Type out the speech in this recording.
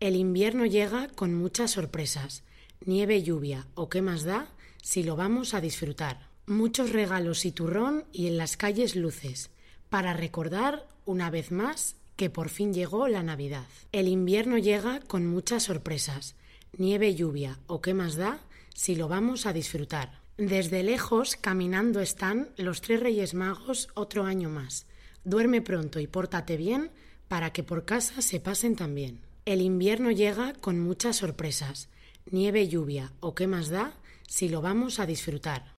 El invierno llega con muchas sorpresas. Nieve, lluvia o qué más da si lo vamos a disfrutar. Muchos regalos y turrón y en las calles luces. Para recordar, una vez más, que por fin llegó la Navidad. El invierno llega con muchas sorpresas. Nieve, lluvia o qué más da si lo vamos a disfrutar. Desde lejos, caminando están los tres Reyes Magos otro año más. Duerme pronto y pórtate bien para que por casa se pasen también. El invierno llega con muchas sorpresas. Nieve, lluvia o qué más da si lo vamos a disfrutar.